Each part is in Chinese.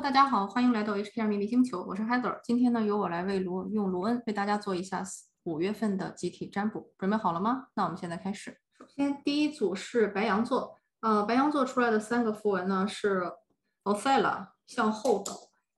大家好，欢迎来到 HPR 秘密星球，我是 Heather。今天呢，由我来为卢用卢恩为大家做一下五月份的集体占卜，准备好了吗？那我们现在开始。首先，第一组是白羊座，呃，白羊座出来的三个符文呢是 Othello 向后倒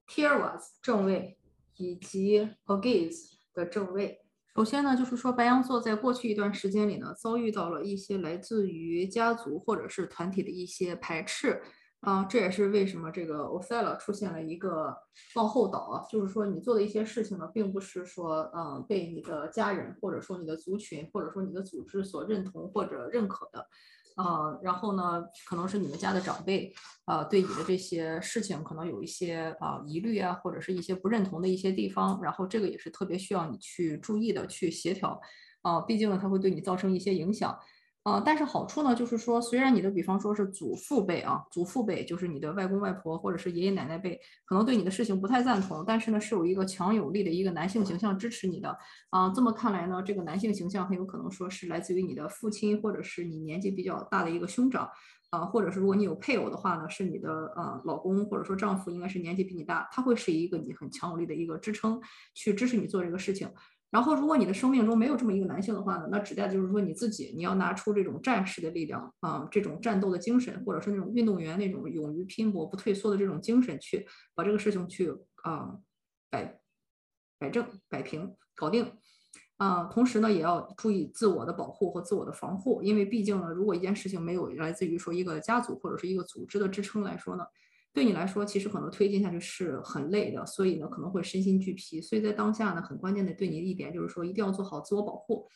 ，Tirwas 正位以及 Agaze 的正位。首先呢，就是说白羊座在过去一段时间里呢，遭遇到了一些来自于家族或者是团体的一些排斥。啊，这也是为什么这个 Othello 出现了一个往后倒，就是说你做的一些事情呢，并不是说，嗯，被你的家人或者说你的族群或者说你的组织所认同或者认可的，呃，然后呢，可能是你们家的长辈，呃，对你的这些事情可能有一些啊疑虑啊，或者是一些不认同的一些地方，然后这个也是特别需要你去注意的，去协调，啊，毕竟呢，它会对你造成一些影响。呃，但是好处呢，就是说，虽然你的比方说是祖父辈啊，祖父辈就是你的外公外婆或者是爷爷奶奶辈，可能对你的事情不太赞同，但是呢，是有一个强有力的一个男性形象支持你的啊。这么看来呢，这个男性形象很有可能说是来自于你的父亲，或者是你年纪比较大的一个兄长啊，或者是如果你有配偶的话呢，是你的呃老公或者说丈夫，应该是年纪比你大，他会是一个你很强有力的一个支撑，去支持你做这个事情。然后，如果你的生命中没有这么一个男性的话呢，那指代就是说你自己，你要拿出这种战士的力量啊，这种战斗的精神，或者是那种运动员那种勇于拼搏、不退缩的这种精神，去把这个事情去啊摆摆正、摆平、搞定啊。同时呢，也要注意自我的保护和自我的防护，因为毕竟呢，如果一件事情没有来自于说一个家族或者是一个组织的支撑来说呢。对你来说，其实可能推进下去是很累的，所以呢可能会身心俱疲。所以在当下呢，很关键的对你一点就是说，一定要做好自我保护，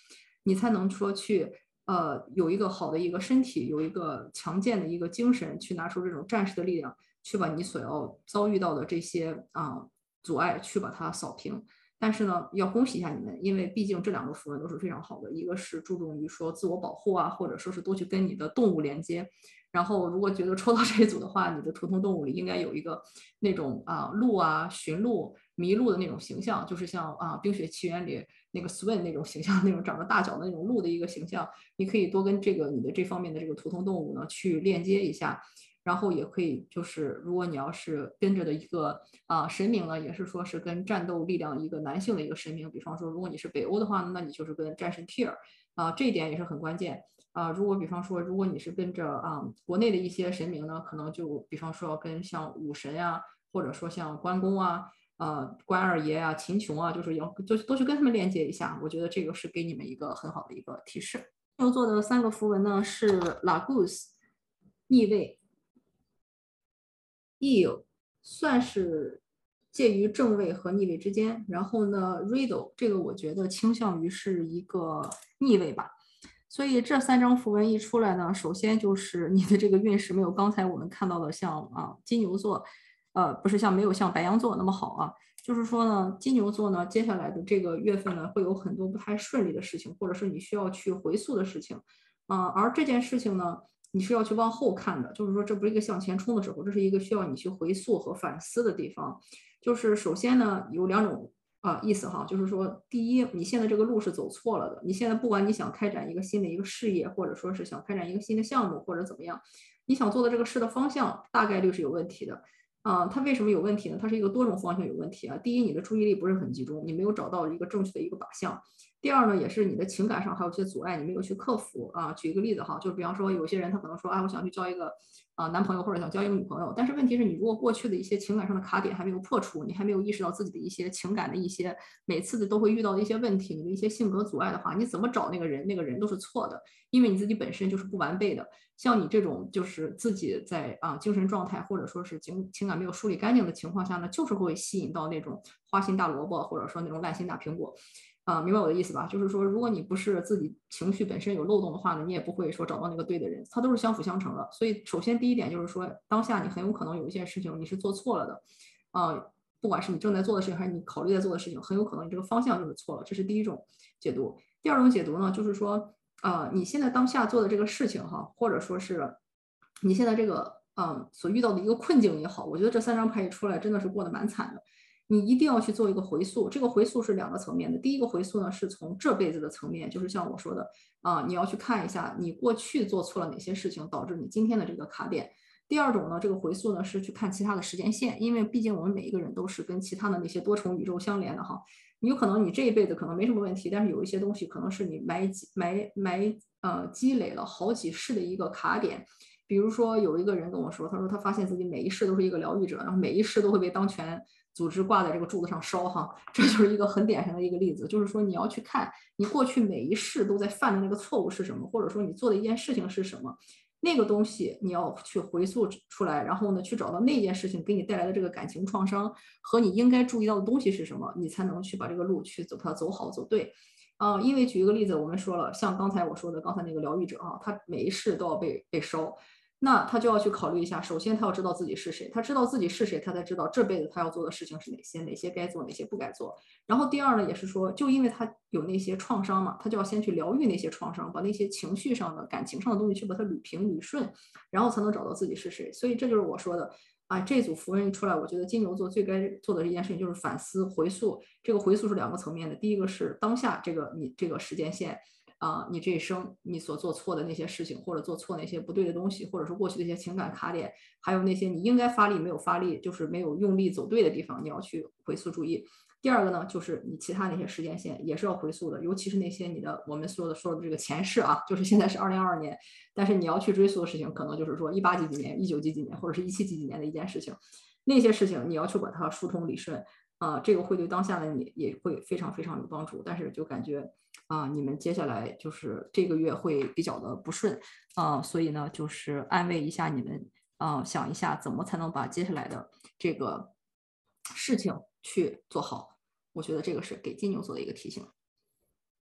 你才能说去呃有一个好的一个身体，有一个强健的一个精神，去拿出这种战士的力量，去把你所要遭遇到的这些啊阻碍去把它扫平。但是呢，要恭喜一下你们，因为毕竟这两个符文都是非常好的，一个是注重于说自我保护啊，或者说是多去跟你的动物连接。然后，如果觉得抽到这一组的话，你的图腾动物里应该有一个那种啊鹿啊驯鹿麋鹿的那种形象，就是像啊《冰雪奇缘》里那个 Swan 那种形象，那种长着大脚的那种鹿的一个形象。你可以多跟这个你的这方面的这个图腾动物呢去链接一下，然后也可以就是如果你要是跟着的一个啊神明呢，也是说是跟战斗力量一个男性的一个神明，比方说如果你是北欧的话，那你就是跟战神 Tyr 啊，这一点也是很关键。啊，如果比方说，如果你是跟着啊国内的一些神明呢，可能就比方说跟像武神呀，或者说像关公啊、呃关二爷啊、秦琼啊，就是要就都去跟他们链接一下。我觉得这个是给你们一个很好的一个提示。要做的三个符文呢是 Lagus 逆位，Eel 算是介于正位和逆位之间，然后呢 Riddle 这个我觉得倾向于是一个逆位吧。所以这三张符文一出来呢，首先就是你的这个运势没有刚才我们看到的像啊金牛座，呃不是像没有像白羊座那么好啊。就是说呢，金牛座呢接下来的这个月份呢会有很多不太顺利的事情，或者是你需要去回溯的事情，啊而这件事情呢你是要去往后看的，就是说这不是一个向前冲的时候，这是一个需要你去回溯和反思的地方。就是首先呢有两种。啊，意思哈，就是说，第一，你现在这个路是走错了的。你现在不管你想开展一个新的一个事业，或者说是想开展一个新的项目，或者怎么样，你想做的这个事的方向大概率是有问题的。啊，它为什么有问题呢？它是一个多种方向有问题啊。第一，你的注意力不是很集中，你没有找到一个正确的一个靶向。第二呢，也是你的情感上还有一些阻碍，你没有去克服啊。举一个例子哈，就是比方说，有些人他可能说啊，我想去交一个。啊，男朋友或者想交一个女朋友，但是问题是你如果过去的一些情感上的卡点还没有破除，你还没有意识到自己的一些情感的一些每次的都会遇到的一些问题，你的一些性格阻碍的话，你怎么找那个人，那个人都是错的，因为你自己本身就是不完备的。像你这种就是自己在啊精神状态或者说是情情感没有梳理干净的情况下呢，就是会吸引到那种花心大萝卜或者说那种烂心大苹果。啊，明白我的意思吧？就是说，如果你不是自己情绪本身有漏洞的话呢，你也不会说找到那个对的人，它都是相辅相成的。所以，首先第一点就是说，当下你很有可能有一件事情你是做错了的，啊，不管是你正在做的事情还是你考虑在做的事情，很有可能你这个方向就是错了。这是第一种解读。第二种解读呢，就是说，啊，你现在当下做的这个事情哈，或者说是你现在这个嗯所遇到的一个困境也好，我觉得这三张牌一出来，真的是过得蛮惨的。你一定要去做一个回溯，这个回溯是两个层面的。第一个回溯呢，是从这辈子的层面，就是像我说的啊，你要去看一下你过去做错了哪些事情，导致你今天的这个卡点。第二种呢，这个回溯呢是去看其他的时间线，因为毕竟我们每一个人都是跟其他的那些多重宇宙相连的哈。有可能你这一辈子可能没什么问题，但是有一些东西可能是你埋积埋埋呃积累了好几世的一个卡点。比如说有一个人跟我说，他说他发现自己每一世都是一个疗愈者，然后每一世都会被当权组织挂在这个柱子上烧哈，这就是一个很典型的一个例子。就是说你要去看你过去每一世都在犯的那个错误是什么，或者说你做的一件事情是什么。那个东西你要去回溯出来，然后呢，去找到那件事情给你带来的这个感情创伤和你应该注意到的东西是什么，你才能去把这个路去走它走好走对。啊，因为举一个例子，我们说了，像刚才我说的，刚才那个疗愈者啊，他每一世都要被被烧。那他就要去考虑一下，首先他要知道自己是谁，他知道自己是谁，他才知道这辈子他要做的事情是哪些，哪些该做，哪些不该做。然后第二呢，也是说，就因为他有那些创伤嘛，他就要先去疗愈那些创伤，把那些情绪上的、感情上的东西去把它捋平、捋顺，然后才能找到自己是谁。所以这就是我说的啊，这组符文一出来，我觉得金牛座最该做的一件事情就是反思、回溯。这个回溯是两个层面的，第一个是当下这个你这个时间线。啊，你这一生你所做错的那些事情，或者做错那些不对的东西，或者说过去的一些情感卡点，还有那些你应该发力没有发力，就是没有用力走对的地方，你要去回溯注意。第二个呢，就是你其他那些时间线也是要回溯的，尤其是那些你的我们说的说的这个前世啊，就是现在是二零二二年，但是你要去追溯的事情，可能就是说一八几几年、一九几几年，或者是一七几几年的一件事情，那些事情你要去把它疏通理顺。啊，这个会对当下的你也会非常非常有帮助，但是就感觉啊，你们接下来就是这个月会比较的不顺啊，所以呢，就是安慰一下你们啊，想一下怎么才能把接下来的这个事情去做好，我觉得这个是给金牛座的一个提醒。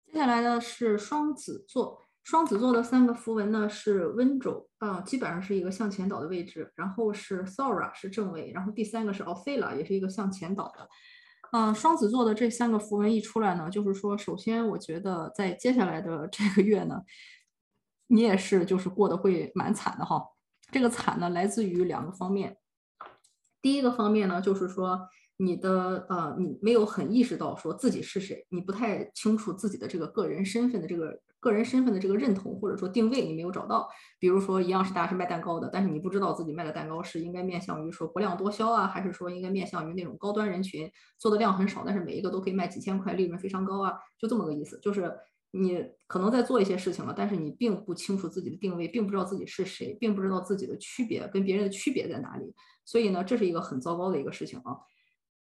接下来呢是双子座。双子座的三个符文呢是温州啊，基本上是一个向前倒的位置，然后是 Sora 是正位，然后第三个是 Ophela 也是一个向前倒的。嗯，双子座的这三个符文一出来呢，就是说，首先我觉得在接下来的 这个月呢，你也是就是过得会蛮惨的哈。这个惨呢来自于两个方面，第一个方面呢就是说。你的呃，你没有很意识到说自己是谁，你不太清楚自己的这个个人身份的这个个人身份的这个认同或者说定位，你没有找到。比如说，一样是大家是卖蛋糕的，但是你不知道自己卖的蛋糕是应该面向于说不量多销啊，还是说应该面向于那种高端人群，做的量很少，但是每一个都可以卖几千块，利润非常高啊，就这么个意思。就是你可能在做一些事情了，但是你并不清楚自己的定位，并不知道自己是谁，并不知道自己的区别跟别人的区别在哪里。所以呢，这是一个很糟糕的一个事情啊。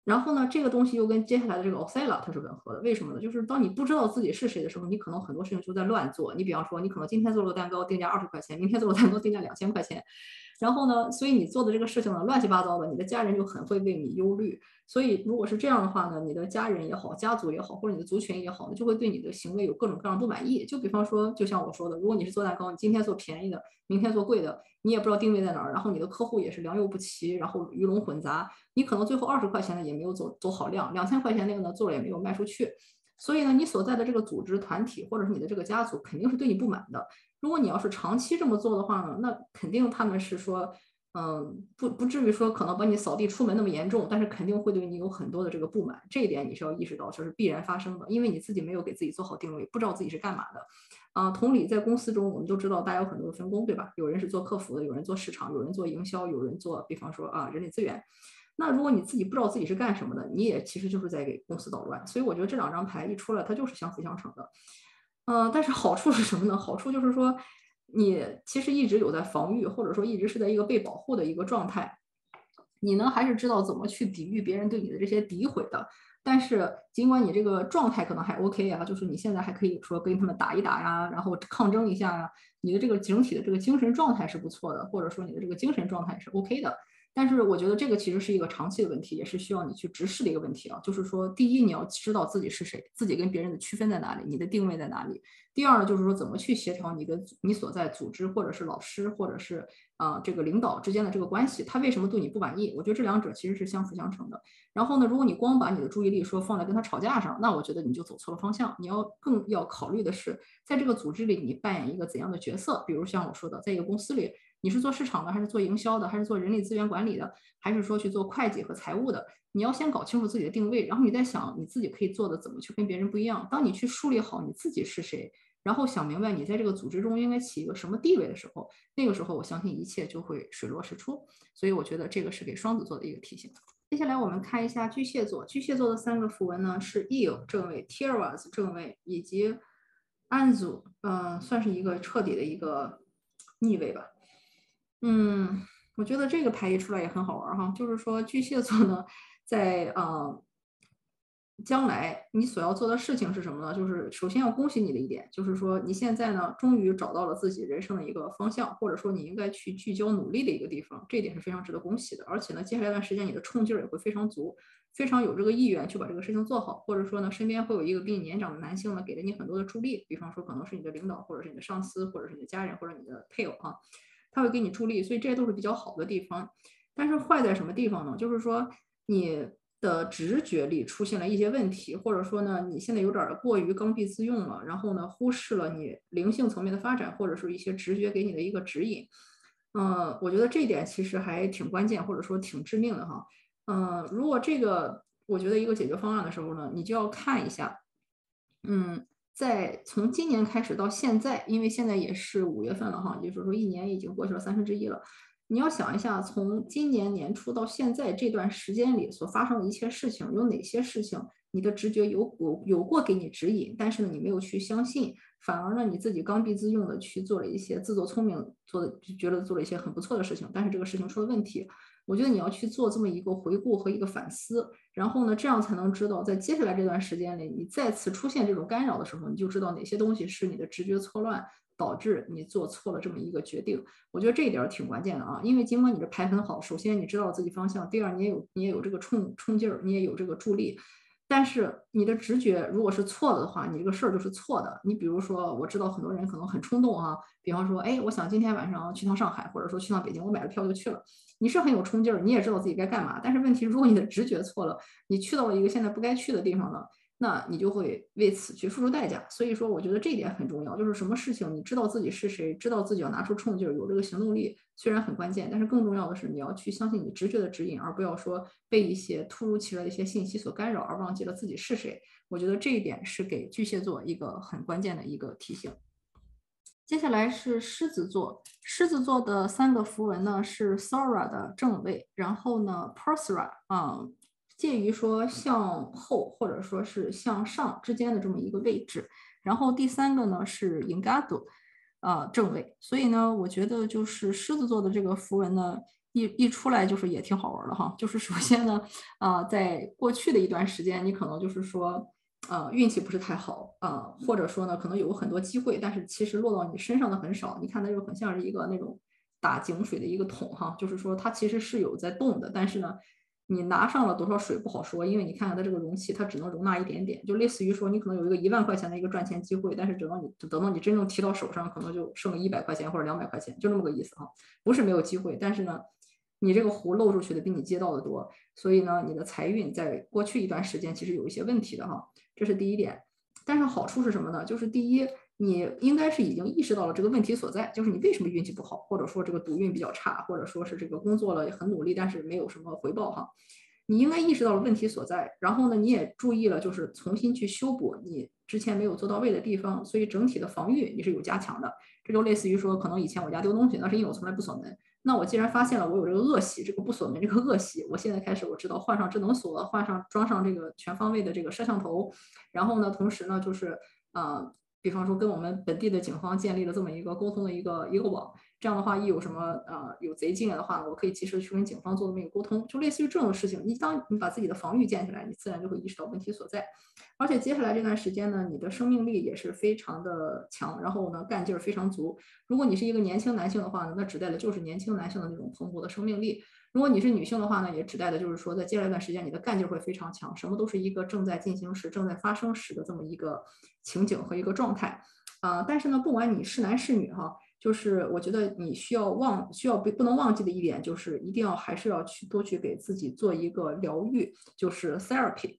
然后呢，这个东西又跟接下来的这个 Ocela 它是吻合的，为什么呢？就是当你不知道自己是谁的时候，你可能很多事情就在乱做。你比方说，你可能今天做了个蛋糕，定价二十块钱，明天做了蛋糕，定价两千块钱。然后呢，所以你做的这个事情呢，乱七八糟的，你的家人就很会为你忧虑。所以如果是这样的话呢，你的家人也好，家族也好，或者你的族群也好，就会对你的行为有各种各样不满意。就比方说，就像我说的，如果你是做蛋糕，你今天做便宜的，明天做贵的，你也不知道定位在哪儿，然后你的客户也是良莠不齐，然后鱼龙混杂，你可能最后二十块钱的也没有走走好量，两千块钱那个呢做了也没有卖出去。所以呢，你所在的这个组织团体或者是你的这个家族肯定是对你不满的。如果你要是长期这么做的话呢，那肯定他们是说。嗯，不不至于说可能把你扫地出门那么严重，但是肯定会对你有很多的这个不满，这一点你是要意识到，这是必然发生的，因为你自己没有给自己做好定位，不知道自己是干嘛的。啊，同理，在公司中，我们都知道大家有很多的分工，对吧？有人是做客服的，有人做市场，有人做营销，有人做，比方说啊，人力资源。那如果你自己不知道自己是干什么的，你也其实就是在给公司捣乱。所以我觉得这两张牌一出来，它就是相辅相成的。嗯，但是好处是什么呢？好处就是说。你其实一直有在防御，或者说一直是在一个被保护的一个状态，你呢还是知道怎么去抵御别人对你的这些诋毁的。但是尽管你这个状态可能还 OK 啊，就是你现在还可以说跟他们打一打呀，然后抗争一下呀，你的这个整体的这个精神状态是不错的，或者说你的这个精神状态是 OK 的。但是我觉得这个其实是一个长期的问题，也是需要你去直视的一个问题啊。就是说，第一，你要知道自己是谁，自己跟别人的区分在哪里，你的定位在哪里。第二呢，就是说怎么去协调你跟你所在组织或者是老师或者是啊这个领导之间的这个关系，他为什么对你不满意？我觉得这两者其实是相辅相成的。然后呢，如果你光把你的注意力说放在跟他吵架上，那我觉得你就走错了方向。你要更要考虑的是，在这个组织里你扮演一个怎样的角色？比如像我说的，在一个公司里。你是做市场的，还是做营销的，还是做人力资源管理的，还是说去做会计和财务的？你要先搞清楚自己的定位，然后你再想你自己可以做的怎么去跟别人不一样。当你去梳理好你自己是谁，然后想明白你在这个组织中应该起一个什么地位的时候，那个时候我相信一切就会水落石出。所以我觉得这个是给双子座的一个提醒。接下来我们看一下巨蟹座，巨蟹座的三个符文呢是 eel 正位、Tiras 正位以及 Anzu，嗯，算是一个彻底的一个逆位吧。嗯，我觉得这个牌一出来也很好玩儿哈，就是说巨蟹座呢，在呃将来你所要做的事情是什么呢？就是首先要恭喜你的一点，就是说你现在呢终于找到了自己人生的一个方向，或者说你应该去聚焦努力的一个地方，这一点是非常值得恭喜的。而且呢，接下来一段时间你的冲劲儿也会非常足，非常有这个意愿去把这个事情做好，或者说呢，身边会有一个比你年长的男性呢，给了你很多的助力，比方说可能是你的领导，或者是你的上司，或者是你的家人，或者你的配偶啊，他会给你助力，所以这些都是比较好的地方。但是坏在什么地方呢？就是说你。的直觉里出现了一些问题，或者说呢，你现在有点过于刚愎自用了，然后呢，忽视了你灵性层面的发展，或者是一些直觉给你的一个指引。嗯，我觉得这一点其实还挺关键，或者说挺致命的哈。嗯，如果这个我觉得一个解决方案的时候呢，你就要看一下，嗯，在从今年开始到现在，因为现在也是五月份了哈，也就是说一年已经过去了三分之一了。你要想一下，从今年年初到现在这段时间里所发生的一切事情，有哪些事情你的直觉有有有过给你指引，但是呢你没有去相信，反而呢你自己刚愎自用的去做了一些自作聪明，做的就觉得做了一些很不错的事情，但是这个事情出了问题。我觉得你要去做这么一个回顾和一个反思，然后呢这样才能知道，在接下来这段时间里，你再次出现这种干扰的时候，你就知道哪些东西是你的直觉错乱。导致你做错了这么一个决定，我觉得这一点挺关键的啊。因为尽管你的牌很好，首先你知道自己方向，第二你也有你也有这个冲冲劲儿，你也有这个助力。但是你的直觉如果是错的话，你这个事儿就是错的。你比如说，我知道很多人可能很冲动啊，比方说，哎，我想今天晚上去趟上海，或者说去趟北京，我买了票就去了。你是很有冲劲儿，你也知道自己该干嘛。但是问题，如果你的直觉错了，你去到了一个现在不该去的地方了。那你就会为此去付出代价，所以说我觉得这一点很重要，就是什么事情你知道自己是谁，知道自己要拿出冲劲儿，有这个行动力，虽然很关键，但是更重要的是你要去相信你直觉的指引，而不要说被一些突如其来的一些信息所干扰而忘记了自己是谁。我觉得这一点是给巨蟹座一个很关键的一个提醒。接下来是狮子座，狮子座的三个符文呢是 Sora 的正位，然后呢 Persra 啊。介于说向后或者说是向上之间的这么一个位置，然后第三个呢是 Ingado，呃正位，所以呢，我觉得就是狮子座的这个符文呢，一一出来就是也挺好玩的哈。就是首先呢，啊，在过去的一段时间，你可能就是说，呃，运气不是太好啊，或者说呢，可能有很多机会，但是其实落到你身上的很少。你看它就很像是一个那种打井水的一个桶哈，就是说它其实是有在动的，但是呢。你拿上了多少水不好说，因为你看看它这个容器，它只能容纳一点点，就类似于说你可能有一个一万块钱的一个赚钱机会，但是等到你等到你真正提到手上，可能就剩一百块钱或者两百块钱，就那么个意思哈。不是没有机会，但是呢，你这个壶漏出去的比你接到的多，所以呢，你的财运在过去一段时间其实有一些问题的哈，这是第一点。但是好处是什么呢？就是第一。你应该是已经意识到了这个问题所在，就是你为什么运气不好，或者说这个赌运比较差，或者说是这个工作了很努力，但是没有什么回报哈。你应该意识到了问题所在，然后呢，你也注意了，就是重新去修补你之前没有做到位的地方，所以整体的防御你是有加强的。这就类似于说，可能以前我家丢东西，那是因为我从来不锁门。那我既然发现了我有这个恶习，这个不锁门这个恶习，我现在开始我知道换上智能锁，换上装上这个全方位的这个摄像头，然后呢，同时呢，就是呃。比方说，跟我们本地的警方建立了这么一个沟通的一个一个网，这样的话，一有什么呃有贼进来的话，我可以及时去跟警方做这么一个沟通，就类似于这种事情。你当你把自己的防御建起来，你自然就会意识到问题所在。而且接下来这段时间呢，你的生命力也是非常的强，然后呢干劲儿非常足。如果你是一个年轻男性的话呢，那指代的就是年轻男性的那种蓬勃的生命力。如果你是女性的话呢，也指代的就是说，在接下来一段时间，你的干劲会非常强，什么都是一个正在进行时、正在发生时的这么一个情景和一个状态，啊，但是呢，不管你是男是女哈，就是我觉得你需要忘、需要不不能忘记的一点，就是一定要还是要去多去给自己做一个疗愈，就是 therapy。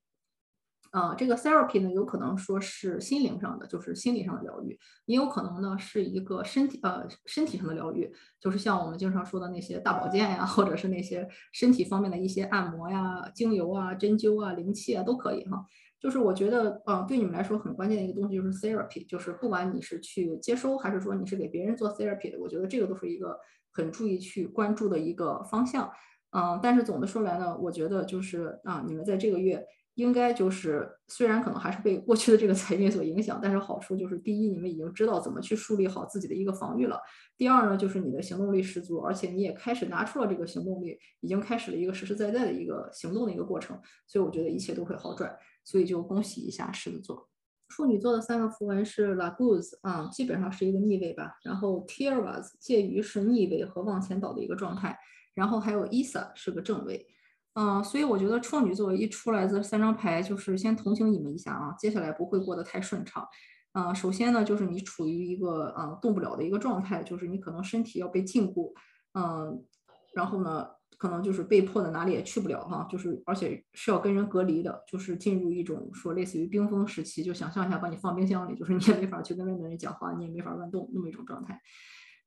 啊，这个 therapy 呢，有可能说是心灵上的，就是心理上的疗愈；也有可能呢是一个身体呃身体上的疗愈，就是像我们经常说的那些大保健呀，或者是那些身体方面的一些按摩呀、精油啊、针灸啊、灵气啊都可以哈。就是我觉得，嗯，对你们来说很关键的一个东西就是 therapy，就是不管你是去接收还是说你是给别人做 therapy 的，我觉得这个都是一个很注意去关注的一个方向。嗯，但是总的说来呢，我觉得就是啊，你们在这个月。应该就是虽然可能还是被过去的这个财运所影响，但是好处就是第一，你们已经知道怎么去树立好自己的一个防御了；第二呢，就是你的行动力十足，而且你也开始拿出了这个行动力，已经开始了一个实实在在的一个行动的一个过程。所以我觉得一切都会好转，所以就恭喜一下狮子座。处女座的三个符文是 Laguz 啊，基本上是一个逆位吧，然后 Tiervas 介于是逆位和往前倒的一个状态，然后还有 Isa 是个正位。嗯，所以我觉得处女座一出来这三张牌，就是先同情你们一下啊，接下来不会过得太顺畅。嗯，首先呢，就是你处于一个嗯动不了的一个状态，就是你可能身体要被禁锢，嗯，然后呢，可能就是被迫的哪里也去不了哈，就是而且是要跟人隔离的，就是进入一种说类似于冰封时期，就想象一下把你放冰箱里，就是你也没法去跟外面人讲话，你也没法乱动那么一种状态。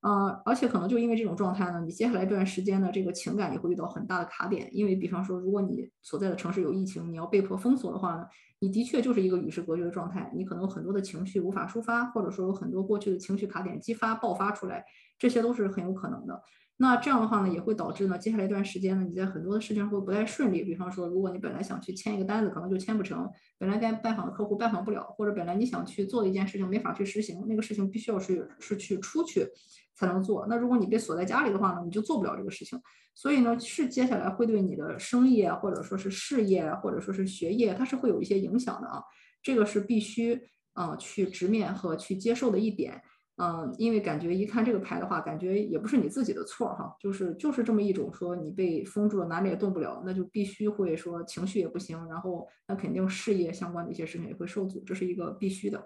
呃，而且可能就因为这种状态呢，你接下来这段时间的这个情感也会遇到很大的卡点。因为比方说，如果你所在的城市有疫情，你要被迫封锁的话呢，你的确就是一个与世隔绝的状态，你可能很多的情绪无法抒发，或者说有很多过去的情绪卡点激发爆发出来，这些都是很有可能的。那这样的话呢，也会导致呢，接下来一段时间呢，你在很多的事情会不太顺利。比方说，如果你本来想去签一个单子，可能就签不成；本来该拜访的客户拜访不了，或者本来你想去做的一件事情没法去实行，那个事情必须要是是去出去才能做。那如果你被锁在家里的话呢，你就做不了这个事情。所以呢，是接下来会对你的生意啊，或者说是事业，或者说是学业，它是会有一些影响的啊。这个是必须啊去直面和去接受的一点。嗯，因为感觉一看这个牌的话，感觉也不是你自己的错哈，就是就是这么一种说你被封住了，哪里也动不了，那就必须会说情绪也不行，然后那肯定事业相关的一些事情也会受阻，这是一个必须的。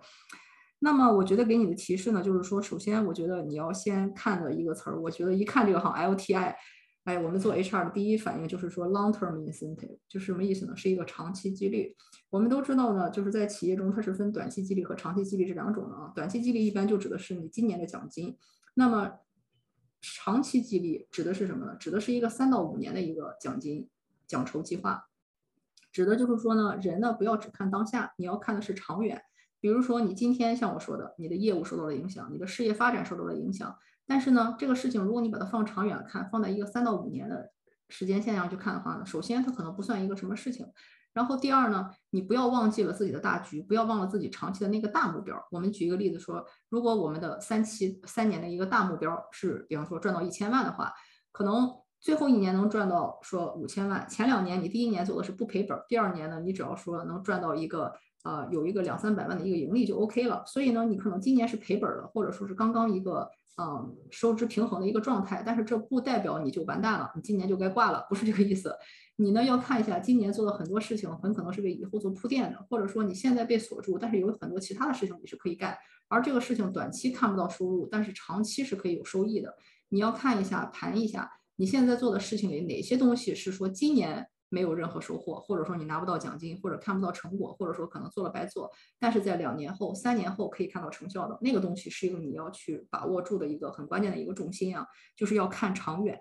那么我觉得给你的提示呢，就是说，首先我觉得你要先看的一个词儿，我觉得一看这个哈，LTI。哎，我们做 HR 的第一反应就是说 long-term incentive，就是什么意思呢？是一个长期激励。我们都知道呢，就是在企业中它是分短期激励和长期激励这两种的啊。短期激励一般就指的是你今年的奖金，那么长期激励指的是什么呢？指的是一个三到五年的一个奖金奖酬计划，指的就是说呢，人呢不要只看当下，你要看的是长远。比如说你今天像我说的，你的业务受到了影响，你的事业发展受到了影响。但是呢，这个事情如果你把它放长远看，放在一个三到五年的时间线上去看的话呢，首先它可能不算一个什么事情，然后第二呢，你不要忘记了自己的大局，不要忘了自己长期的那个大目标。我们举一个例子说，如果我们的三期三年的一个大目标是，比方说赚到一千万的话，可能最后一年能赚到说五千万，前两年你第一年走的是不赔本，第二年呢，你只要说能赚到一个。呃，有一个两三百万的一个盈利就 OK 了，所以呢，你可能今年是赔本的，或者说是刚刚一个嗯收支平衡的一个状态，但是这不代表你就完蛋了，你今年就该挂了，不是这个意思。你呢要看一下今年做的很多事情，很可能是为以后做铺垫的，或者说你现在被锁住，但是有很多其他的事情你是可以干，而这个事情短期看不到收入，但是长期是可以有收益的。你要看一下盘一下你现在做的事情里哪些东西是说今年。没有任何收获，或者说你拿不到奖金，或者看不到成果，或者说可能做了白做，但是在两年后、三年后可以看到成效的那个东西，是一个你要去把握住的一个很关键的一个重心啊，就是要看长远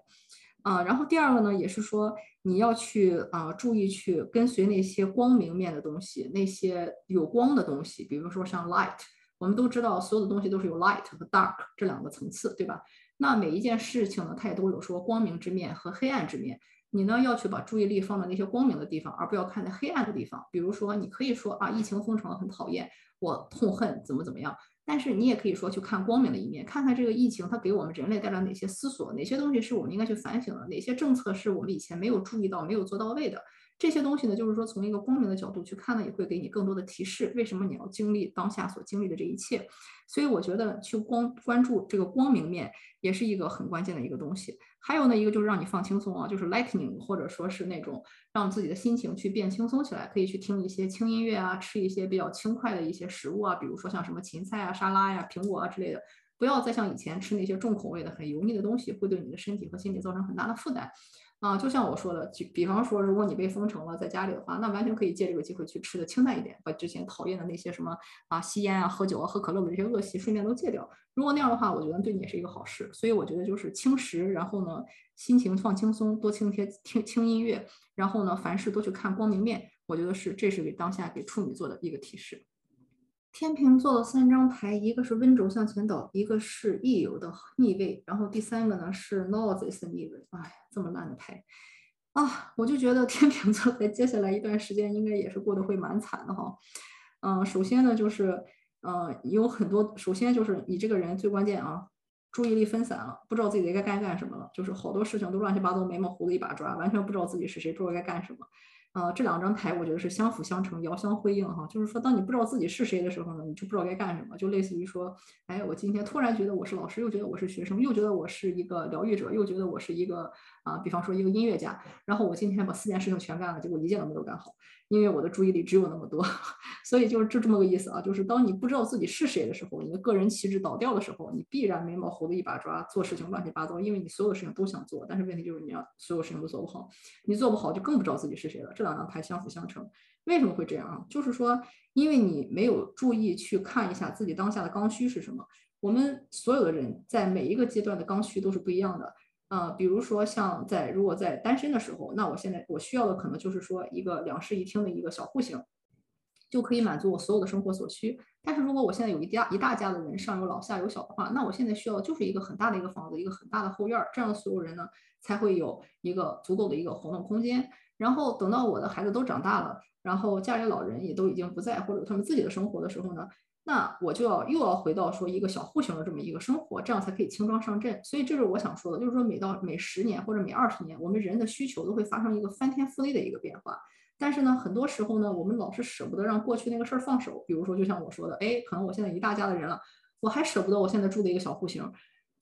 啊。然后第二个呢，也是说你要去啊注意去跟随那些光明面的东西，那些有光的东西，比如说像 light，我们都知道所有的东西都是有 light 和 dark 这两个层次，对吧？那每一件事情呢，它也都有说光明之面和黑暗之面。你呢要去把注意力放在那些光明的地方，而不要看在黑暗的地方。比如说，你可以说啊，疫情封城很讨厌，我痛恨怎么怎么样。但是你也可以说去看光明的一面，看看这个疫情它给我们人类带来哪些思索，哪些东西是我们应该去反省的，哪些政策是我们以前没有注意到、没有做到位的。这些东西呢，就是说从一个光明的角度去看呢，也会给你更多的提示，为什么你要经历当下所经历的这一切。所以我觉得去光关注这个光明面，也是一个很关键的一个东西。还有呢，一个就是让你放轻松啊，就是 lightning，或者说是那种让自己的心情去变轻松起来，可以去听一些轻音乐啊，吃一些比较轻快的一些食物啊，比如说像什么芹菜啊、沙拉呀、苹果啊之类的。不要再像以前吃那些重口味的、很油腻的东西，会对你的身体和心理造成很大的负担。啊，就像我说的，就比方说，如果你被封城了，在家里的话，那完全可以借这个机会去吃的清淡一点，把之前讨厌的那些什么啊吸烟啊、喝酒啊、喝可乐的这些恶习顺便都戒掉。如果那样的话，我觉得对你也是一个好事。所以我觉得就是轻食，然后呢，心情放轻松，多听听听听音乐，然后呢，凡事多去看光明面。我觉得是，这是给当下给处女座的一个提示。天平座的三张牌，一个是温轴向前倒，一个是易游的逆位，然后第三个呢是 noise 的逆位。哎呀，这么烂的牌啊！我就觉得天平座在接下来一段时间应该也是过得会蛮惨的哈。嗯，首先呢就是，嗯，有很多，首先就是你这个人最关键啊，注意力分散了，不知道自己该该干什么了，就是好多事情都乱七八糟，眉毛胡子一把抓，完全不知道自己是谁，不知道该干什么。呃，这两张牌我觉得是相辅相成、遥相辉映哈。就是说，当你不知道自己是谁的时候呢，你就不知道该干什么。就类似于说，哎，我今天突然觉得我是老师，又觉得我是学生，又觉得我是一个疗愈者，又觉得我是一个啊，比方说一个音乐家。然后我今天把四件事情全干了，结果一件都没有干好。因为我的注意力只有那么多，所以就是就这么个意思啊。就是当你不知道自己是谁的时候，你的个人旗帜倒掉的时候，你必然眉毛胡子一把抓，做事情乱七八糟。因为你所有的事情都想做，但是问题就是你要所有事情都做不好，你做不好就更不知道自己是谁了。这两张牌相辅相成，为什么会这样啊？就是说，因为你没有注意去看一下自己当下的刚需是什么。我们所有的人在每一个阶段的刚需都是不一样的。呃，比如说像在如果在单身的时候，那我现在我需要的可能就是说一个两室一厅的一个小户型，就可以满足我所有的生活所需。但是如果我现在有一家一大家的人，上有老下有小的话，那我现在需要就是一个很大的一个房子，一个很大的后院儿，这样所有人呢才会有一个足够的一个活动空间。然后等到我的孩子都长大了，然后家里老人也都已经不在，或者他们自己的生活的时候呢？那我就要又要回到说一个小户型的这么一个生活，这样才可以轻装上阵。所以这是我想说的，就是说每到每十年或者每二十年，我们人的需求都会发生一个翻天覆地的一个变化。但是呢，很多时候呢，我们老是舍不得让过去那个事儿放手。比如说，就像我说的，哎，可能我现在一大家的人了，我还舍不得我现在住的一个小户型。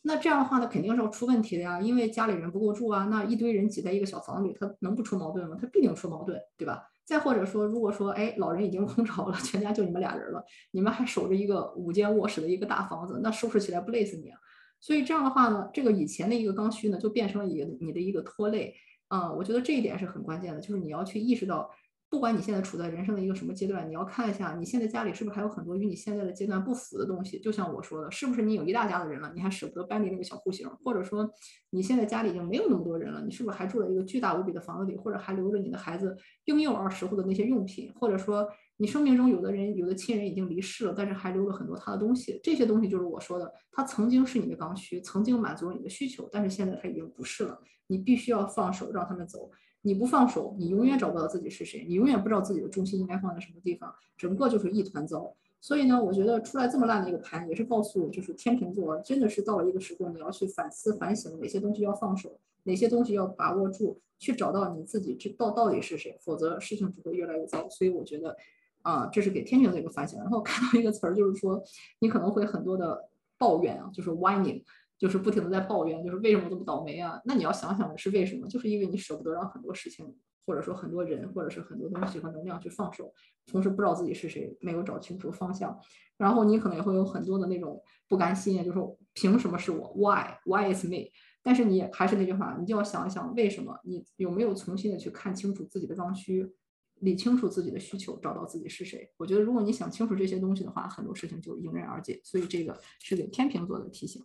那这样的话呢，肯定是要出问题的呀，因为家里人不够住啊。那一堆人挤在一个小房里，他能不出矛盾吗？他必定出矛盾，对吧？再或者说，如果说，哎，老人已经空巢了，全家就你们俩人了，你们还守着一个五间卧室的一个大房子，那收拾起来不累死你啊？所以这样的话呢，这个以前的一个刚需呢，就变成了你你的一个拖累。嗯，我觉得这一点是很关键的，就是你要去意识到。不管你现在处在人生的一个什么阶段，你要看一下你现在家里是不是还有很多与你现在的阶段不符的东西。就像我说的，是不是你有一大家的人了，你还舍不得搬离那个小户型？或者说你现在家里已经没有那么多人了，你是不是还住在一个巨大无比的房子里，或者还留着你的孩子婴幼儿时候的那些用品？或者说你生命中有的人有的亲人已经离世了，但是还留了很多他的东西。这些东西就是我说的，他曾经是你的刚需，曾经满足了你的需求，但是现在他已经不是了。你必须要放手，让他们走。你不放手，你永远找不到自己是谁，你永远不知道自己的重心应该放在什么地方，整个就是一团糟。所以呢，我觉得出来这么烂的一个盘，也是告诉就是天秤座真的是到了一个时候，你要去反思反省，哪些东西要放手，哪些东西要把握住，去找到你自己这到到底是谁，否则事情只会越来越糟。所以我觉得，啊，这是给天秤的一个反省。然后看到一个词儿，就是说你可能会很多的抱怨啊，就是 whining。就是不停的在抱怨，就是为什么这么倒霉啊？那你要想想的是为什么？就是因为你舍不得让很多事情，或者说很多人，或者是很多东西和能量去放手，同时不知道自己是谁，没有找清楚方向，然后你可能也会有很多的那种不甘心，就是凭什么是我？Why? Why is me? 但是你还是那句话，你就要想一想为什么？你有没有重新的去看清楚自己的刚需，理清楚自己的需求，找到自己是谁？我觉得如果你想清楚这些东西的话，很多事情就迎刃而解。所以这个是给天平座的提醒。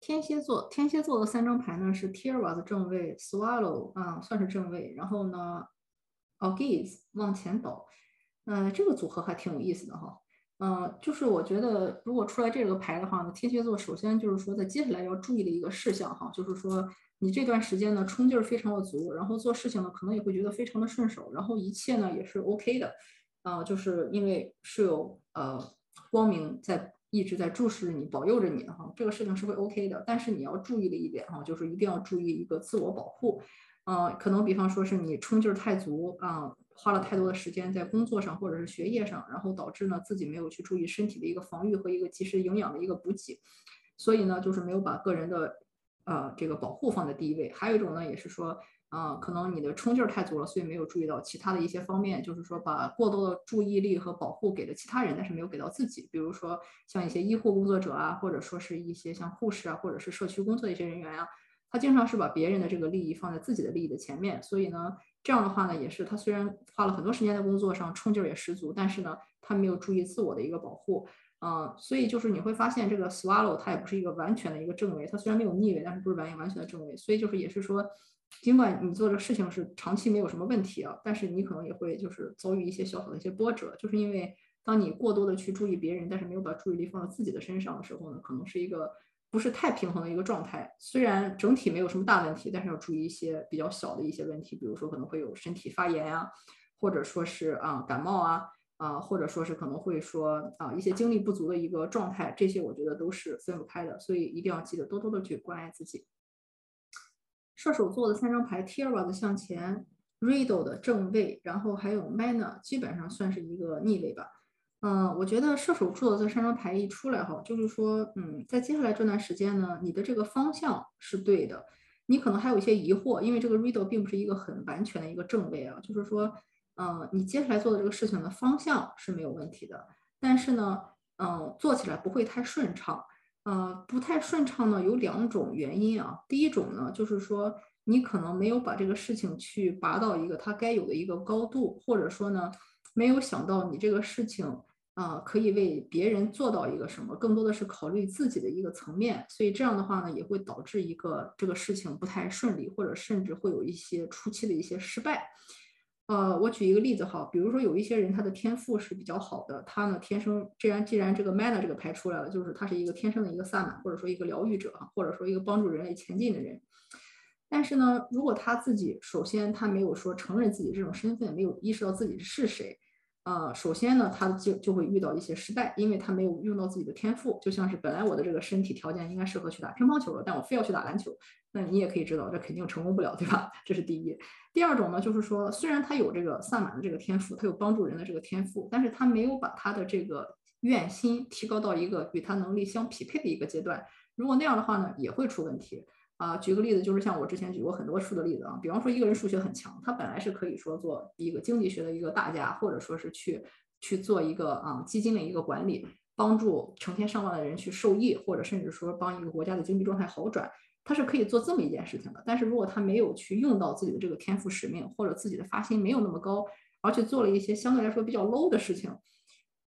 天蝎座，天蝎座的三张牌呢是 t i r a 的正位，Swallow 啊算是正位，然后呢 a g a z e 往前倒，嗯，这个组合还挺有意思的哈，嗯，就是我觉得如果出来这个牌的话呢，天蝎座首先就是说在接下来要注意的一个事项哈，就是说你这段时间呢冲劲儿非常的足，然后做事情呢可能也会觉得非常的顺手，然后一切呢也是 OK 的，啊，就是因为是有呃光明在。一直在注视着你，保佑着你哈，这个事情是会 OK 的。但是你要注意的一点哈，就是一定要注意一个自我保护。嗯，可能比方说是你冲劲儿太足啊，花了太多的时间在工作上或者是学业上，然后导致呢自己没有去注意身体的一个防御和一个及时营养的一个补给，所以呢就是没有把个人的呃这个保护放在第一位。还有一种呢也是说。呃，可能你的冲劲儿太足了，所以没有注意到其他的一些方面，就是说把过多的注意力和保护给了其他人，但是没有给到自己。比如说像一些医护工作者啊，或者说是一些像护士啊，或者是社区工作的一些人员啊，他经常是把别人的这个利益放在自己的利益的前面，所以呢，这样的话呢，也是他虽然花了很多时间在工作上，冲劲儿也十足，但是呢，他没有注意自我的一个保护，嗯，所以就是你会发现这个 swallow 它也不是一个完全的一个正位，它虽然没有逆位，但是不是完完全的正位，所以就是也是说，尽管你做的事情是长期没有什么问题啊，但是你可能也会就是遭遇一些小小的一些波折，就是因为当你过多的去注意别人，但是没有把注意力放到自己的身上的时候呢，可能是一个。不是太平衡的一个状态，虽然整体没有什么大问题，但是要注意一些比较小的一些问题，比如说可能会有身体发炎啊，或者说是啊感冒啊啊，或者说是可能会说啊一些精力不足的一个状态，这些我觉得都是分不开的，所以一定要记得多多的去关爱自己。射手座的三张牌，Tierra 的向前，Riddle 的正位，然后还有 Mana，基本上算是一个逆位吧。嗯，我觉得射手座的这三张牌一出来哈，就是说，嗯，在接下来这段时间呢，你的这个方向是对的，你可能还有一些疑惑，因为这个 Riddle 并不是一个很完全的一个正位啊，就是说，嗯，你接下来做的这个事情的方向是没有问题的，但是呢，嗯，做起来不会太顺畅，嗯，不太顺畅呢有两种原因啊，第一种呢就是说你可能没有把这个事情去拔到一个它该有的一个高度，或者说呢没有想到你这个事情。啊，可以为别人做到一个什么？更多的是考虑自己的一个层面，所以这样的话呢，也会导致一个这个事情不太顺利，或者甚至会有一些初期的一些失败。呃，我举一个例子哈，比如说有一些人他的天赋是比较好的，他呢天生，既然既然这个 mana 这个牌出来了，就是他是一个天生的一个萨满，或者说一个疗愈者，或者说一个帮助人类前进的人。但是呢，如果他自己首先他没有说承认自己这种身份，没有意识到自己是谁。呃，首先呢，他就就会遇到一些失败，因为他没有用到自己的天赋，就像是本来我的这个身体条件应该适合去打乒乓球的，但我非要去打篮球，那你也可以知道，这肯定成功不了，对吧？这是第一。第二种呢，就是说，虽然他有这个萨满的这个天赋，他有帮助人的这个天赋，但是他没有把他的这个愿心提高到一个与他能力相匹配的一个阶段。如果那样的话呢，也会出问题。啊，举个例子，就是像我之前举过很多数的例子啊，比方说一个人数学很强，他本来是可以说做一个经济学的一个大家，或者说是去去做一个啊基金的一个管理，帮助成千上万的人去受益，或者甚至说帮一个国家的经济状态好转，他是可以做这么一件事情的。但是如果他没有去用到自己的这个天赋使命，或者自己的发心没有那么高，而且做了一些相对来说比较 low 的事情。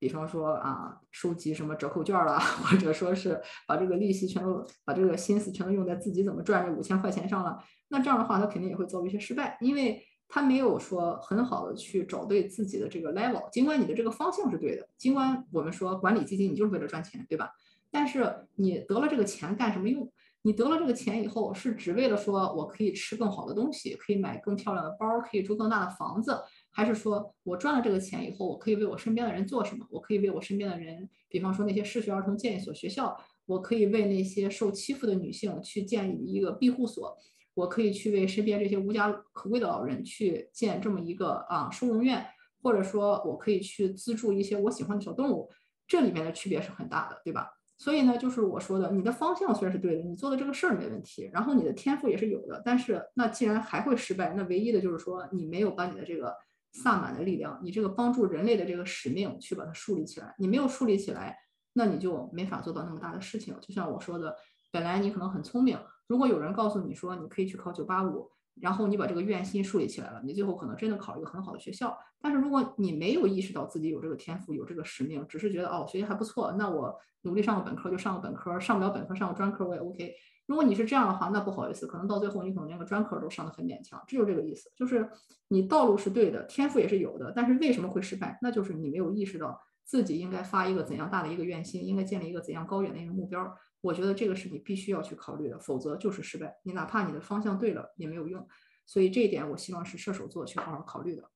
比方说啊，收集什么折扣券了，或者说是把这个利息全都把这个心思全都用在自己怎么赚这五千块钱上了，那这样的话他肯定也会遭遇一些失败，因为他没有说很好的去找对自己的这个 level。尽管你的这个方向是对的，尽管我们说管理基金你就是为了赚钱，对吧？但是你得了这个钱干什么用？你得了这个钱以后是只为了说我可以吃更好的东西，可以买更漂亮的包，可以住更大的房子。还是说我赚了这个钱以后，我可以为我身边的人做什么？我可以为我身边的人，比方说那些失学儿童建一所学校，我可以为那些受欺负的女性去建一个庇护所，我可以去为身边这些无家可归的老人去建这么一个啊收容院，或者说我可以去资助一些我喜欢的小动物，这里面的区别是很大的，对吧？所以呢，就是我说的，你的方向虽然是对的，你做的这个事儿没问题，然后你的天赋也是有的，但是那既然还会失败，那唯一的就是说你没有把你的这个。萨满的力量，你这个帮助人类的这个使命去把它树立起来，你没有树立起来，那你就没法做到那么大的事情。就像我说的，本来你可能很聪明，如果有人告诉你说你可以去考九八五，然后你把这个愿心树立起来了，你最后可能真的考一个很好的学校。但是如果你没有意识到自己有这个天赋，有这个使命，只是觉得哦学习还不错，那我努力上个本科就上个本科，上不了本科上个专科我也 OK。如果你是这样的话，那不好意思，可能到最后你可能连个专科都上的很勉强，这就是这个意思。就是你道路是对的，天赋也是有的，但是为什么会失败？那就是你没有意识到自己应该发一个怎样大的一个愿心，应该建立一个怎样高远的一个目标。我觉得这个是你必须要去考虑的，否则就是失败。你哪怕你的方向对了也没有用。所以这一点我希望是射手座去好好考虑的。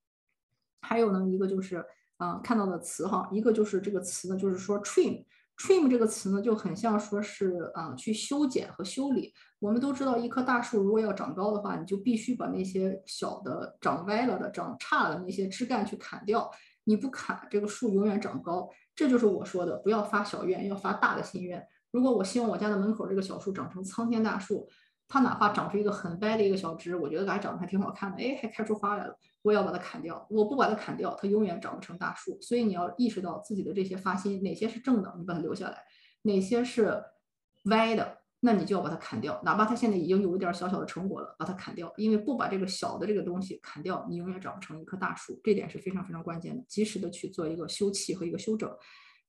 还有呢，一个就是嗯看到的词哈，一个就是这个词呢，就是说 trim。Trim 这个词呢，就很像说是啊，去修剪和修理。我们都知道，一棵大树如果要长高的话，你就必须把那些小的、长歪了的、长差了的那些枝干去砍掉。你不砍，这个树永远长高。这就是我说的，不要发小愿，要发大的心愿。如果我希望我家的门口这个小树长成苍天大树。它哪怕长出一个很歪的一个小枝，我觉得它长得还挺好看的，哎，还开出花来了。我要把它砍掉，我不把它砍掉，它永远长不成大树。所以你要意识到自己的这些发心，哪些是正的，你把它留下来；哪些是歪的，那你就要把它砍掉，哪怕它现在已经有一点小小的成果了，把它砍掉，因为不把这个小的这个东西砍掉，你永远长不成一棵大树，这点是非常非常关键的，及时的去做一个休憩和一个休整。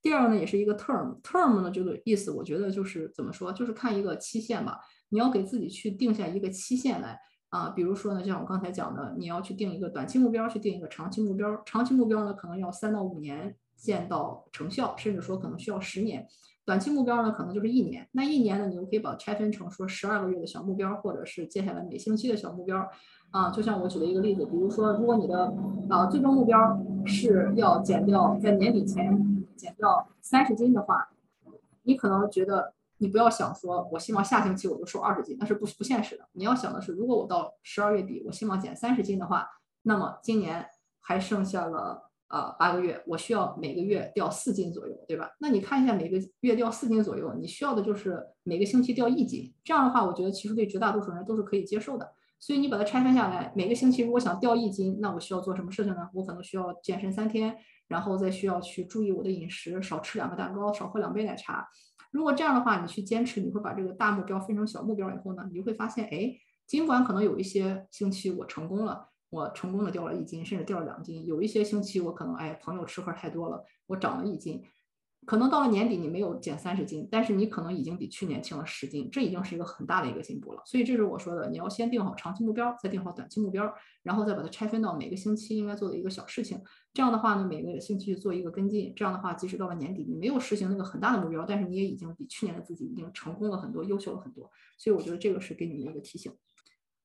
第二呢，也是一个 term，term 呢这个意思，我觉得就是怎么说，就是看一个期限吧，你要给自己去定下一个期限来啊，比如说呢，像我刚才讲的，你要去定一个短期目标，去定一个长期目标，长期目标呢可能要三到五年见到成效，甚至说可能需要十年。短期目标呢，可能就是一年。那一年呢，你就可以把它拆分成说十二个月的小目标，或者是接下来每星期的小目标。啊，就像我举的一个例子，比如说，如果你的啊最终目标是要减掉在年底前减掉三十斤的话，你可能觉得你不要想说，我希望下星期我就瘦二十斤，那是不不现实的。你要想的是，如果我到十二月底我希望减三十斤的话，那么今年还剩下了。呃，八个月，我需要每个月掉四斤左右，对吧？那你看一下，每个月掉四斤左右，你需要的就是每个星期掉一斤。这样的话，我觉得其实对绝大多数人都是可以接受的。所以你把它拆分下来，每个星期如果想掉一斤，那我需要做什么事情呢？我可能需要健身三天，然后再需要去注意我的饮食，少吃两个蛋糕，少喝两杯奶茶。如果这样的话，你去坚持，你会把这个大目标分成小目标以后呢，你就会发现，哎，尽管可能有一些星期我成功了。我成功的掉了一斤，甚至掉了两斤。有一些星期我可能哎，朋友吃喝太多了，我长了一斤。可能到了年底你没有减三十斤，但是你可能已经比去年轻了十斤，这已经是一个很大的一个进步了。所以这是我说的，你要先定好长期目标，再定好短期目标，然后再把它拆分到每个星期应该做的一个小事情。这样的话呢，每个星期去做一个跟进。这样的话，即使到了年底你没有实行那个很大的目标，但是你也已经比去年的自己已经成功了很多，优秀了很多。所以我觉得这个是给你们一个提醒。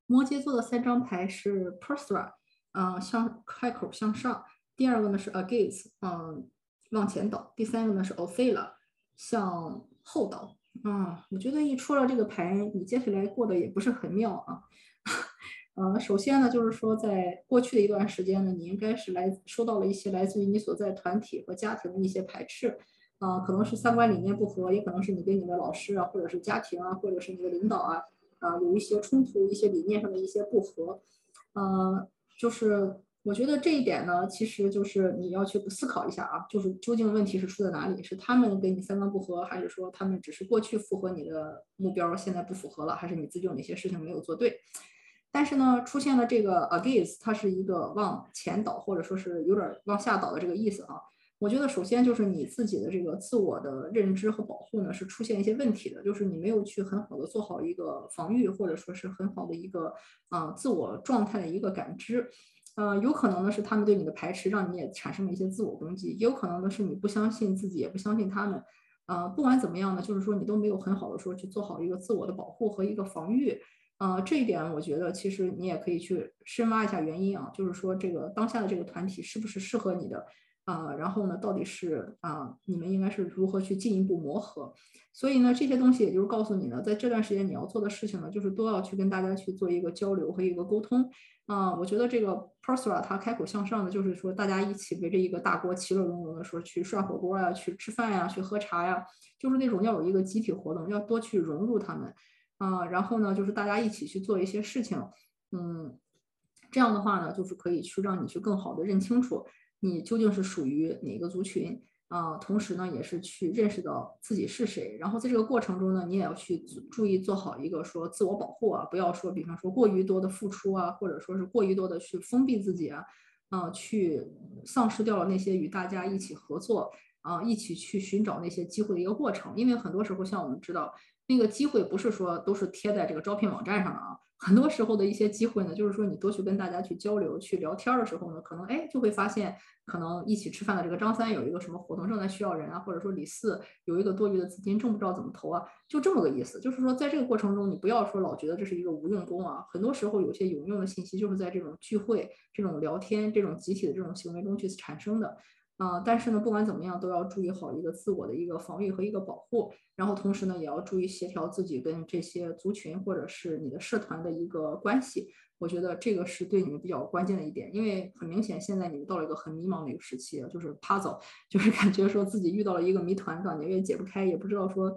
摩羯座的三张牌是 Persra，嗯，向开口向上。第二个呢是 Against，嗯，往前倒。第三个呢是 Othella，向后倒。嗯，我觉得一出了这个牌，你接下来过得也不是很妙啊。呃，首先呢，就是说在过去的一段时间呢，你应该是来收到了一些来自于你所在团体和家庭的一些排斥，啊，可能是三观理念不合，也可能是你跟你的老师啊，或者是家庭啊，或者是你的领导啊。啊，有一些冲突，一些理念上的一些不合，呃，就是我觉得这一点呢，其实就是你要去思考一下啊，就是究竟问题是出在哪里？是他们跟你三观不合，还是说他们只是过去符合你的目标，现在不符合了，还是你自己有哪些事情没有做对？但是呢，出现了这个 against，它是一个往前倒，或者说是有点往下倒的这个意思啊。我觉得首先就是你自己的这个自我的认知和保护呢是出现一些问题的，就是你没有去很好的做好一个防御，或者说是很好的一个啊自我状态的一个感知，呃，有可能呢是他们对你的排斥，让你也产生了一些自我攻击，也有可能呢是你不相信自己，也不相信他们，呃，不管怎么样呢，就是说你都没有很好的说去做好一个自我的保护和一个防御，呃，这一点我觉得其实你也可以去深挖一下原因啊，就是说这个当下的这个团体是不是适合你的。啊，然后呢，到底是啊，你们应该是如何去进一步磨合？所以呢，这些东西也就是告诉你呢，在这段时间你要做的事情呢，就是都要去跟大家去做一个交流和一个沟通。啊，我觉得这个 Persra 他开口向上的，就是说大家一起围着一个大锅，其乐融融的说去涮火锅呀，去吃饭呀，去喝茶呀，就是那种要有一个集体活动，要多去融入他们。啊，然后呢，就是大家一起去做一些事情。嗯，这样的话呢，就是可以去让你去更好的认清楚。你究竟是属于哪个族群啊？同时呢，也是去认识到自己是谁。然后在这个过程中呢，你也要去注意做好一个说自我保护啊，不要说，比方说过于多的付出啊，或者说是过于多的去封闭自己啊，啊，去丧失掉了那些与大家一起合作啊，一起去寻找那些机会的一个过程。因为很多时候，像我们知道，那个机会不是说都是贴在这个招聘网站上的啊。很多时候的一些机会呢，就是说你多去跟大家去交流、去聊天的时候呢，可能哎就会发现，可能一起吃饭的这个张三有一个什么活动正在需要人啊，或者说李四有一个多余的资金正不知道怎么投啊，就这么个意思。就是说在这个过程中，你不要说老觉得这是一个无用功啊，很多时候有些有用的信息就是在这种聚会、这种聊天、这种集体的这种行为中去产生的。啊，但是呢，不管怎么样，都要注意好一个自我的一个防御和一个保护，然后同时呢，也要注意协调自己跟这些族群或者是你的社团的一个关系。我觉得这个是对你们比较关键的一点，因为很明显，现在你们到了一个很迷茫的一个时期，就是 puzzle，就是 感觉说自己遇到了一个谜团，感觉也解不开，也不知道说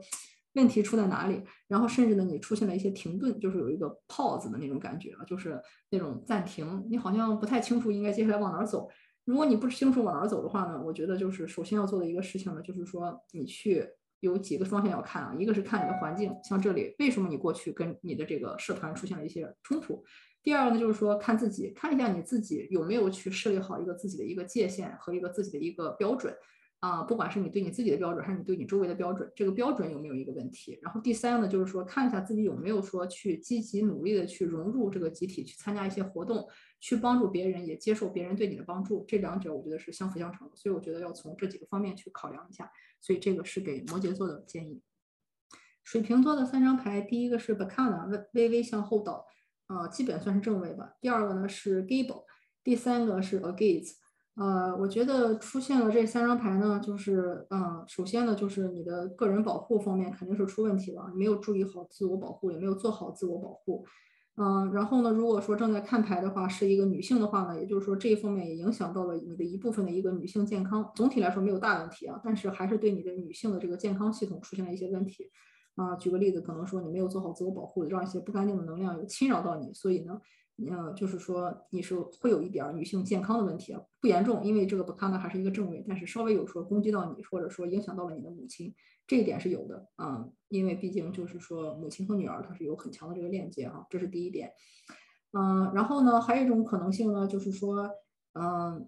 问题出在哪里，然后甚至呢，你出现了一些停顿，就是有一个 pause 的那种感觉啊就是那种暂停，你好像不太清楚应该接下来往哪走。如果你不清楚往哪儿走的话呢，我觉得就是首先要做的一个事情呢，就是说你去有几个方向要看啊，一个是看你的环境，像这里为什么你过去跟你的这个社团出现了一些冲突。第二个呢，就是说看自己，看一下你自己有没有去设立好一个自己的一个界限和一个自己的一个标准。啊，不管是你对你自己的标准，还是你对你周围的标准，这个标准有没有一个问题？然后第三呢，就是说看一下自己有没有说去积极努力的去融入这个集体，去参加一些活动，去帮助别人，也接受别人对你的帮助。这两者我觉得是相辅相成的，所以我觉得要从这几个方面去考量一下。所以这个是给摩羯座的建议。水瓶座的三张牌，第一个是 Bacana，微微微向后倒，呃，基本算是正位吧。第二个呢是 Gable，第三个是 Agates。呃，我觉得出现了这三张牌呢，就是，嗯，首先呢，就是你的个人保护方面肯定是出问题了，你没有注意好自我保护，也没有做好自我保护，嗯，然后呢，如果说正在看牌的话，是一个女性的话呢，也就是说这一方面也影响到了你的一部分的一个女性健康，总体来说没有大问题啊，但是还是对你的女性的这个健康系统出现了一些问题，啊，举个例子，可能说你没有做好自我保护，让一些不干净的能量有侵扰到你，所以呢。嗯，就是说你是会有一点女性健康的问题，不严重，因为这个不康呢还是一个正位，但是稍微有说攻击到你，或者说影响到了你的母亲，这一点是有的啊，因为毕竟就是说母亲和女儿她是有很强的这个链接啊，这是第一点。嗯，然后呢，还有一种可能性呢，就是说，嗯，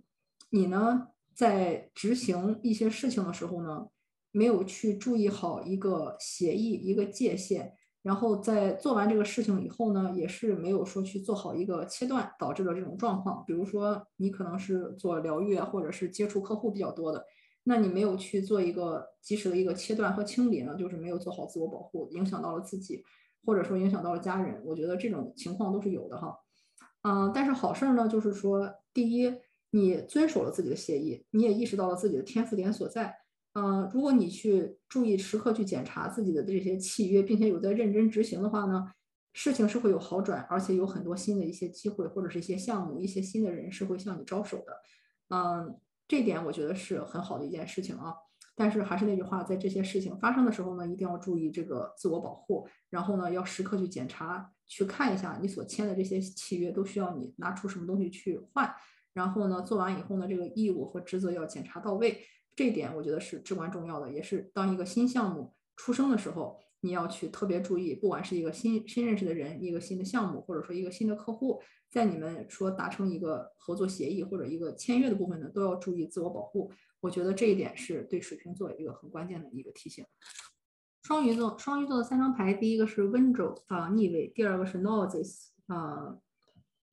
你呢在执行一些事情的时候呢，没有去注意好一个协议一个界限。然后在做完这个事情以后呢，也是没有说去做好一个切断，导致了这种状况。比如说你可能是做疗愈啊，或者是接触客户比较多的，那你没有去做一个及时的一个切断和清理呢，就是没有做好自我保护，影响到了自己，或者说影响到了家人。我觉得这种情况都是有的哈。嗯，但是好事儿呢，就是说第一，你遵守了自己的协议，你也意识到了自己的天赋点所在。嗯，如果你去注意时刻去检查自己的这些契约，并且有在认真执行的话呢，事情是会有好转，而且有很多新的一些机会或者是一些项目，一些新的人是会向你招手的。嗯，这点我觉得是很好的一件事情啊。但是还是那句话，在这些事情发生的时候呢，一定要注意这个自我保护，然后呢，要时刻去检查，去看一下你所签的这些契约都需要你拿出什么东西去换，然后呢，做完以后呢，这个义务和职责要检查到位。这一点我觉得是至关重要的，也是当一个新项目出生的时候，你要去特别注意，不管是一个新新认识的人，一个新的项目，或者说一个新的客户，在你们说达成一个合作协议或者一个签约的部分呢，都要注意自我保护。我觉得这一点是对水瓶座一个很关键的一个提醒。双鱼座，双鱼座的三张牌，第一个是温州啊逆位，第二个是 noises 啊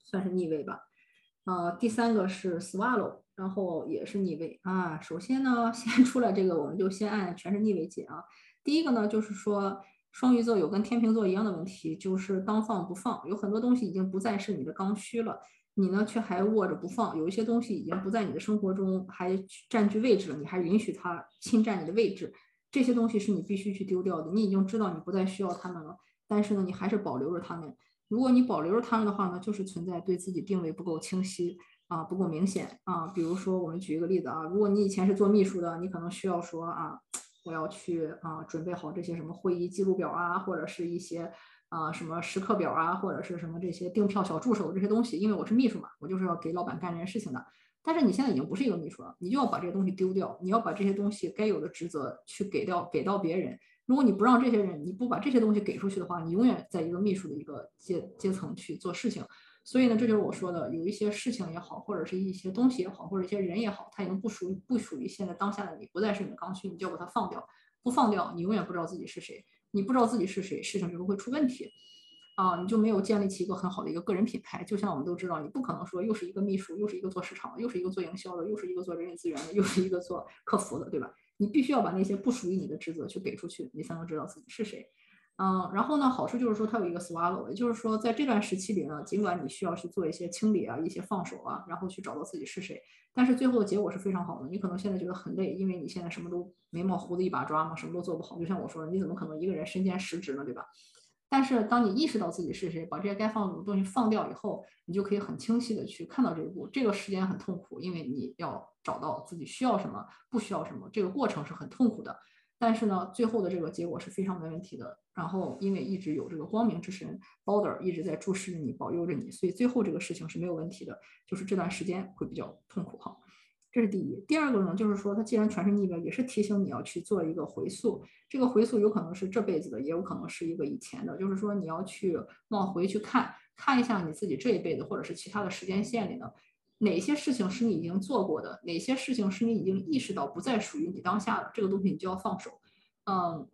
算是逆位吧，呃，第三个是 Swallow。然后也是逆位啊。首先呢，先出来这个，我们就先按全是逆位解啊。第一个呢，就是说双鱼座有跟天秤座一样的问题，就是当放不放，有很多东西已经不再是你的刚需了，你呢却还握着不放。有一些东西已经不在你的生活中还占据位置了，你还允许它侵占你的位置，这些东西是你必须去丢掉的。你已经知道你不再需要它们了，但是呢，你还是保留着它们。如果你保留着它们的话呢，就是存在对自己定位不够清晰。啊，不够明显啊。比如说，我们举一个例子啊，如果你以前是做秘书的，你可能需要说啊，我要去啊，准备好这些什么会议记录表啊，或者是一些啊什么时刻表啊，或者是什么这些订票小助手这些东西。因为我是秘书嘛，我就是要给老板干这件事情的。但是你现在已经不是一个秘书了，你就要把这些东西丢掉，你要把这些东西该有的职责去给掉，给到别人。如果你不让这些人，你不把这些东西给出去的话，你永远在一个秘书的一个阶阶层去做事情。所以呢，这就是我说的，有一些事情也好，或者是一些东西也好，或者一些人也好，它已经不属于不属于现在当下的你，不再是你的刚需，你就要把它放掉。不放掉，你永远不知道自己是谁。你不知道自己是谁，事情就会出问题啊，你就没有建立起一个很好的一个个人品牌。就像我们都知道，你不可能说又是一个秘书，又是一个做市场的，又是一个做营销的，又是一个做人力资源的，又是一个做客服的，对吧？你必须要把那些不属于你的职责去给出去，你才能知道自己是谁。嗯，然后呢，好处就是说它有一个 swallow，也就是说在这段时期里呢，尽管你需要去做一些清理啊，一些放手啊，然后去找到自己是谁，但是最后的结果是非常好的。你可能现在觉得很累，因为你现在什么都眉毛胡子一把抓嘛，什么都做不好。就像我说的，你怎么可能一个人身兼十职呢，对吧？但是当你意识到自己是谁，把这些该放的东西放掉以后，你就可以很清晰的去看到这一步。这个时间很痛苦，因为你要找到自己需要什么，不需要什么，这个过程是很痛苦的。但是呢，最后的这个结果是非常没问题的。然后，因为一直有这个光明之神 Border 一直在注视着你，保佑着你，所以最后这个事情是没有问题的。就是这段时间会比较痛苦哈。这是第一。第二个呢，就是说它既然全是逆位，也是提醒你要去做一个回溯。这个回溯有可能是这辈子的，也有可能是一个以前的，就是说你要去往回去看看一下你自己这一辈子或者是其他的时间线里呢，哪些事情是你已经做过的，哪些事情是你已经意识到不再属于你当下的，这个东西你就要放手。嗯。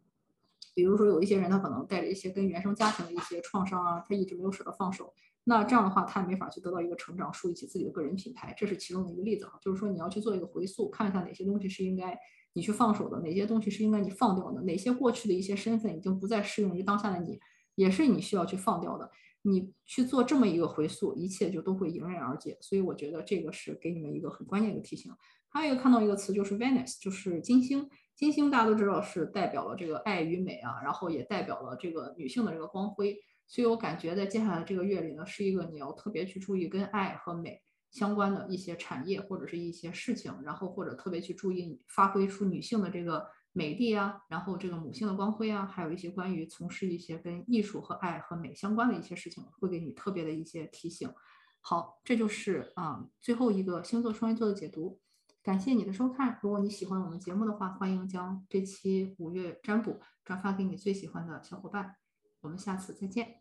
比如说有一些人，他可能带着一些跟原生家庭的一些创伤啊，他一直没有舍得放手。那这样的话，他也没法去得到一个成长，树立起自己的个人品牌。这是其中的一个例子啊，就是说你要去做一个回溯，看一下哪些东西是应该你去放手的，哪些东西是应该你放掉的，哪些过去的一些身份已经不再适用于当下的你，也是你需要去放掉的。你去做这么一个回溯，一切就都会迎刃而解。所以我觉得这个是给你们一个很关键的提醒。还有一个看到一个词就是 Venus，就是金星。金星大家都知道是代表了这个爱与美啊，然后也代表了这个女性的这个光辉，所以我感觉在接下来这个月里呢，是一个你要特别去注意跟爱和美相关的一些产业或者是一些事情，然后或者特别去注意发挥出女性的这个美丽啊，然后这个母性的光辉啊，还有一些关于从事一些跟艺术和爱和美相关的一些事情，会给你特别的一些提醒。好，这就是啊最后一个星座双鱼座的解读。感谢你的收看，如果你喜欢我们节目的话，欢迎将这期五月占卜转发给你最喜欢的小伙伴。我们下次再见。